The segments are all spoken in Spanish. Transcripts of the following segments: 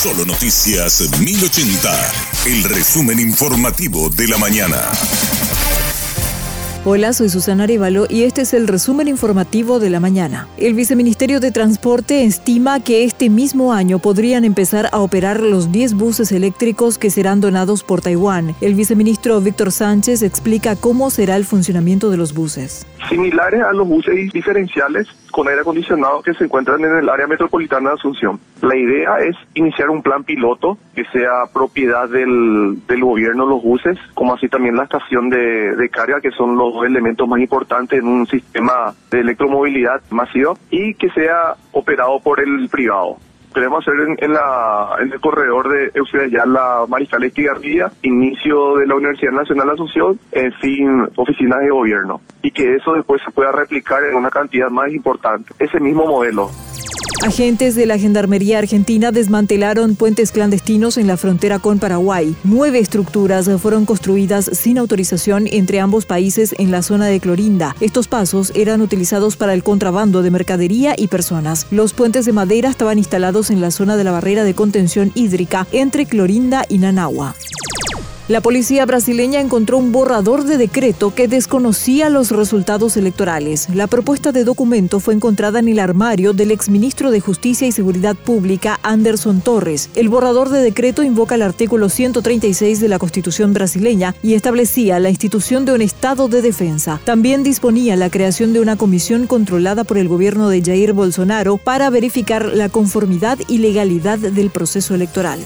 Solo Noticias 1080, el resumen informativo de la mañana. Hola, soy Susana Arevalo y este es el resumen informativo de la mañana. El Viceministerio de Transporte estima que este mismo año podrían empezar a operar los 10 buses eléctricos que serán donados por Taiwán. El viceministro Víctor Sánchez explica cómo será el funcionamiento de los buses. Similares a los buses diferenciales con aire acondicionado que se encuentran en el área metropolitana de Asunción. La idea es iniciar un plan piloto que sea propiedad del, del gobierno los buses, como así también la estación de, de carga, que son los elementos más importantes en un sistema de electromovilidad masivo, y que sea operado por el privado queremos hacer en, la, en el corredor de Eusebio la Mariscal Estigarribia, inicio de la Universidad Nacional de Asunción, en fin, oficinas de gobierno. Y que eso después se pueda replicar en una cantidad más importante. Ese mismo modelo. Agentes de la Gendarmería Argentina desmantelaron puentes clandestinos en la frontera con Paraguay. Nueve estructuras fueron construidas sin autorización entre ambos países en la zona de Clorinda. Estos pasos eran utilizados para el contrabando de mercadería y personas. Los puentes de madera estaban instalados en la zona de la barrera de contención hídrica entre Clorinda y Nanagua. La policía brasileña encontró un borrador de decreto que desconocía los resultados electorales. La propuesta de documento fue encontrada en el armario del exministro de Justicia y Seguridad Pública, Anderson Torres. El borrador de decreto invoca el artículo 136 de la Constitución brasileña y establecía la institución de un Estado de defensa. También disponía la creación de una comisión controlada por el gobierno de Jair Bolsonaro para verificar la conformidad y legalidad del proceso electoral.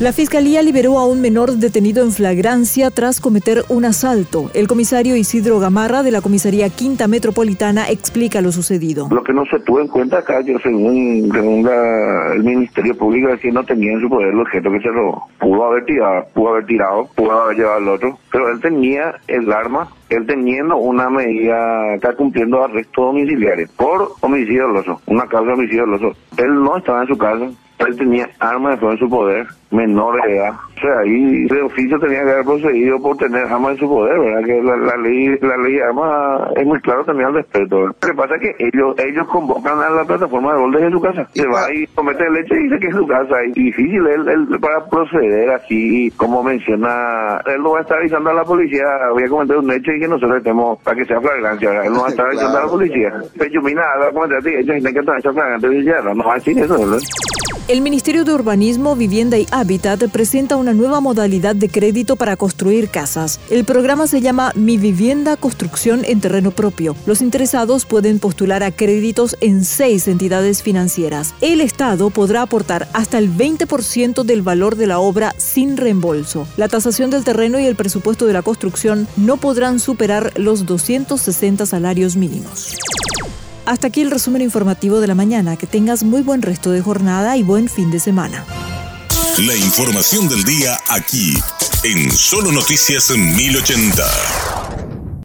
La Fiscalía liberó a un menor detenido en flagrancia tras cometer un asalto. El comisario Isidro Gamarra de la Comisaría Quinta Metropolitana explica lo sucedido. Lo que no se tuvo en cuenta acá, yo según, el Ministerio Público, es que no tenía en su poder el objeto que se robó. Pudo haber tirado, pudo haber tirado, pudo haber llevado al otro, pero él tenía el arma él teniendo una medida, está cumpliendo arresto domiciliario por homicidio doloso, una causa de homicidio doloso. Él no estaba en su casa, él tenía armas de fuego en su poder, menor de edad. O sea, ahí de oficio tenía que haber procedido por tener armas en su poder, ¿verdad? Que la, ley la ley de armas es muy claro también al respecto. Lo que pasa es que ellos ellos convocan a la plataforma de gol desde su casa. Se va y comete leche y dice que es su casa. Y difícil él, para proceder así, como menciona, él no va a estar avisando a la policía, voy a comentar un hecho y que nosotros estemos, para que sea flagrancia, él no va a estar avisando a la policía. Pero yo, mira, va a comentar a ti, ellos tienen que estar flagrante, no va a decir eso, ¿verdad? El Ministerio de Urbanismo, Vivienda y Hábitat presenta una nueva modalidad de crédito para construir casas. El programa se llama Mi Vivienda Construcción en Terreno Propio. Los interesados pueden postular a créditos en seis entidades financieras. El Estado podrá aportar hasta el 20% del valor de la obra sin reembolso. La tasación del terreno y el presupuesto de la construcción no podrán superar los 260 salarios mínimos. Hasta aquí el resumen informativo de la mañana. Que tengas muy buen resto de jornada y buen fin de semana. La información del día aquí, en Solo Noticias 1080.